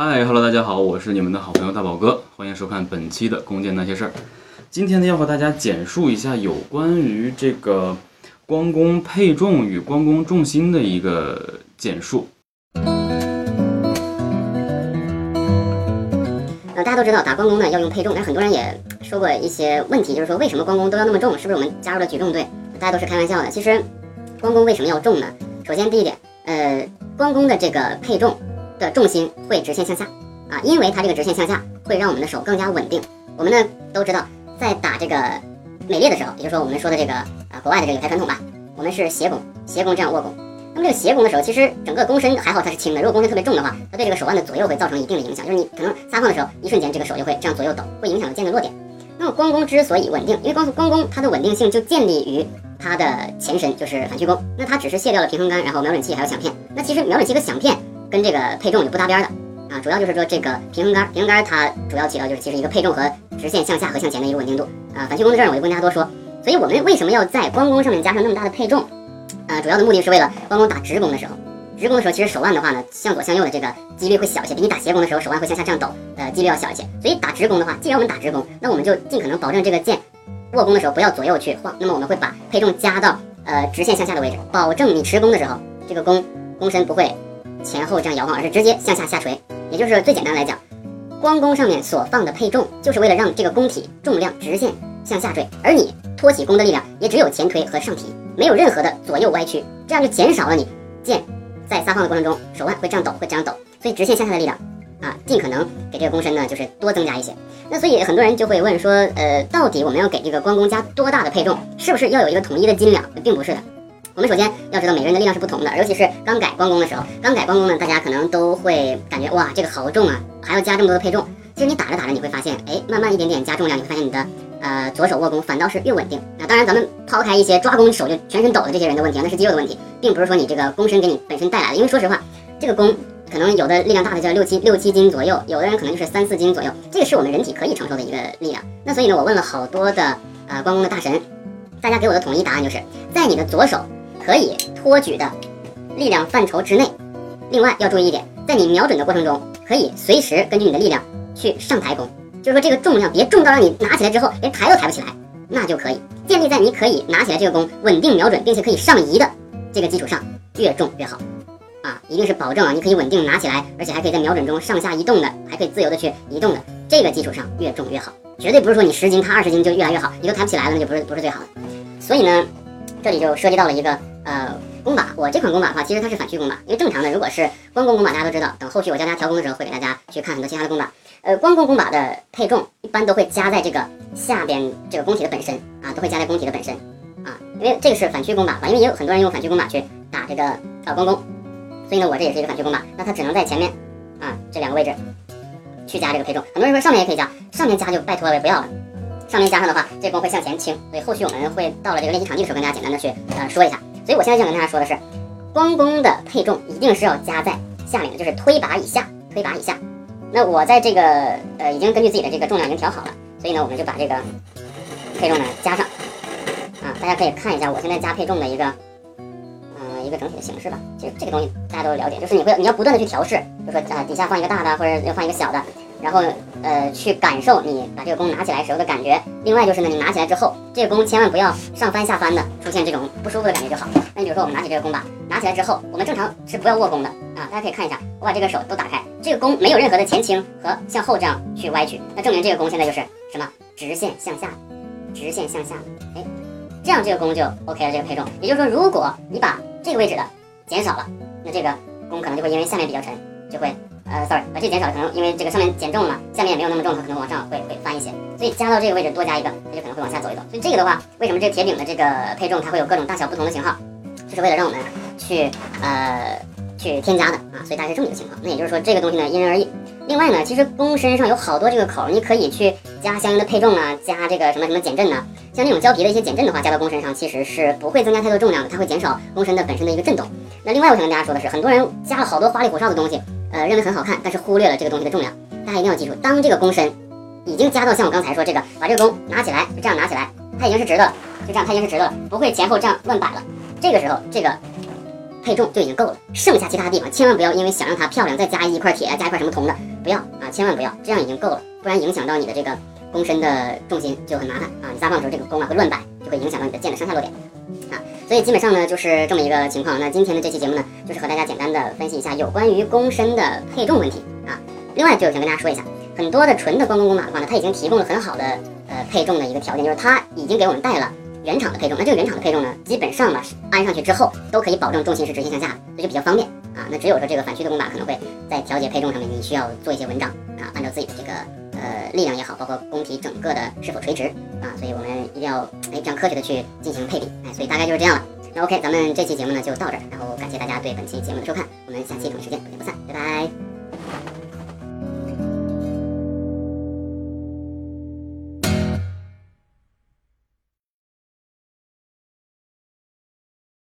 嗨，Hello，大家好，我是你们的好朋友大宝哥，欢迎收看本期的弓箭那些事儿。今天呢，要和大家简述一下有关于这个光弓配重与光弓重心的一个简述。呃，大家都知道打光弓呢要用配重，但是很多人也说过一些问题，就是说为什么关公都要那么重？是不是我们加入了举重队？大家都是开玩笑的。其实光弓为什么要重呢？首先第一点，呃，光弓的这个配重的重心会直线向下啊，因为它这个直线向下会让我们的手更加稳定。我们呢都知道，在打这个美列的时候，也就是说我们说的这个呃国外的这个有台传统吧，我们是斜弓，斜弓这样握弓。那么这个斜弓的时候，其实整个弓身还好它是轻的，如果弓身特别重的话，它对这个手腕的左右会造成一定的影响，就是你可能撒放的时候，一瞬间这个手就会这样左右抖，会影响到箭的落点。那么光弓之所以稳定，因为关关公它的稳定性就建立于它的前身就是反曲弓，那它只是卸掉了平衡杆，然后瞄准器还有响片。那其实瞄准器和响片跟这个配重就不搭边的啊，主要就是说这个平衡杆，平衡杆它主要起到就是其实一个配重和直线向下和向前的一个稳定度啊。反曲弓的事儿我就不跟大家多说，所以我们为什么要在关公上面加上那么大的配重？呃，主要的目的是为了关公打直弓的时候，直弓的时候其实手腕的话呢，向左向右的这个几率会小一些，比你打斜弓的时候手腕会向下这样抖，呃，几率要小一些。所以打直弓的话，既然我们打直弓，那我们就尽可能保证这个箭握弓的时候不要左右去晃。那么我们会把配重加到呃直线向下的位置，保证你持弓的时候，这个弓弓身不会前后这样摇晃，而是直接向下下垂。也就是最简单来讲，关公上面所放的配重，就是为了让这个弓体重量直线向下坠，而你托起弓的力量也只有前推和上提。没有任何的左右歪曲，这样就减少了你箭在撒放的过程中手腕会这样抖，会这样抖，所以直线向下的力量啊，尽可能给这个弓身呢就是多增加一些。那所以很多人就会问说，呃，到底我们要给这个关公加多大的配重？是不是要有一个统一的斤两？并不是的。我们首先要知道每个人的力量是不同的，尤其是刚改关公的时候，刚改关公呢，大家可能都会感觉哇，这个好重啊，还要加这么多的配重。其实你打着打着你会发现，哎，慢慢一点点加重量，你会发现你的。呃，左手握弓反倒是越稳定。那当然，咱们抛开一些抓弓手就全身抖的这些人的问题啊，那是肌肉的问题，并不是说你这个弓身给你本身带来的。因为说实话，这个弓可能有的力量大的叫六七六七斤左右，有的人可能就是三四斤左右，这个是我们人体可以承受的一个力量。那所以呢，我问了好多的呃关公的大神，大家给我的统一答案就是在你的左手可以托举的力量范畴之内。另外要注意一点，在你瞄准的过程中，可以随时根据你的力量去上抬弓。就是说这个重量别重到让你拿起来之后连抬都抬不起来，那就可以建立在你可以拿起来这个弓稳定瞄准，并且可以上移的这个基础上，越重越好，啊，一定是保证啊，你可以稳定拿起来，而且还可以在瞄准中上下移动的，还可以自由的去移动的这个基础上越重越好，绝对不是说你十斤它二十斤就越来越好，你都抬不起来了那就不是不是最好的。所以呢，这里就涉及到了一个呃弓把，我这款弓把的话，其实它是反曲弓把，因为正常的如果是关公弓把，大家都知道，等后续我教大家调弓的时候会给大家去看很多其他的弓把。呃，关公弓把的配重一般都会加在这个下边这个弓体的本身啊，都会加在弓体的本身啊，因为这个是反曲弓把因为也有很多人用反曲弓把去打这个呃关公，所以呢，我这也是一个反曲弓把，那它只能在前面啊这两个位置去加这个配重。很多人说上面也可以加，上面加就拜托了，不要了。上面加上的话，这弓会向前倾，所以后续我们会到了这个练习场地的时候跟大家简单的去呃说一下。所以我现在想跟大家说的是，关公的配重一定是要加在下面的，就是推把以下，推把以下。那我在这个呃已经根据自己的这个重量已经调好了，所以呢我们就把这个配重呢加上啊，大家可以看一下我现在加配重的一个嗯一个整体的形式吧。其实这个东西大家都了解，就是你会你要不断的去调试，就说啊底下放一个大的或者要放一个小的，然后呃去感受你把这个弓拿起来时候的感觉。另外就是呢你拿起来之后，这个弓千万不要上翻下翻的出现这种不舒服的感觉就好。那你比如说我们拿起这个弓把，拿起来之后，我们正常是不要握弓的啊，大家可以看一下，我把这个手都打开。这个弓没有任何的前倾和向后这样去歪曲，那证明这个弓现在就是什么直线向下，直线向下，哎，这样这个弓就 OK 了。这个配重，也就是说，如果你把这个位置的减少了，那这个弓可能就会因为下面比较沉，就会呃，sorry，把这减少了，可能因为这个上面减重了嘛，下面也没有那么重，它可能往上会会翻一些，所以加到这个位置多加一个，它就可能会往下走一走。所以这个的话，为什么这个铁饼的这个配重它会有各种大小不同的型号，就是为了让我们去呃。去添加的啊，所以大概是这么一个情况。那也就是说，这个东西呢因人而异。另外呢，其实弓身上有好多这个口，你可以去加相应的配重啊，加这个什么什么减震呢？像那种胶皮的一些减震的话，加到弓身上其实是不会增加太多重量的，它会减少弓身的本身的一个震动。那另外我想跟大家说的是，很多人加了好多花里胡哨的东西，呃，认为很好看，但是忽略了这个东西的重量。大家一定要记住，当这个弓身已经加到像我刚才说这个，把这个弓拿起来就这样拿起来，它已经是直的了，就这样它已经是直的了，不会前后这样乱摆了。这个时候这个。配重就已经够了，剩下其他地方千万不要因为想让它漂亮再加一块铁，加一块什么铜的，不要啊，千万不要，这样已经够了，不然影响到你的这个弓身的重心就很麻烦啊。你撒放的时候，这个弓啊会乱摆，就会影响到你的箭的上下落点啊。所以基本上呢就是这么一个情况。那今天的这期节目呢，就是和大家简单的分析一下有关于弓身的配重问题啊。另外就想跟大家说一下，很多的纯的关公弓马的话呢，它已经提供了很好的呃配重的一个条件，就是它已经给我们带了。原厂的配重，那这个原厂的配重呢，基本上吧，安上去之后都可以保证重心是直线向下，的，这就比较方便啊。那只有说这个反曲的弓把可能会在调节配重上面，你需要做一些文章啊，按照自己的这个呃力量也好，包括弓体整个的是否垂直啊，所以我们一定要哎这样科学的去进行配比，哎，所以大概就是这样了。那 OK，咱们这期节目呢就到这儿，然后感谢大家对本期节目的收看，我们下期同一时间不见不散，拜拜。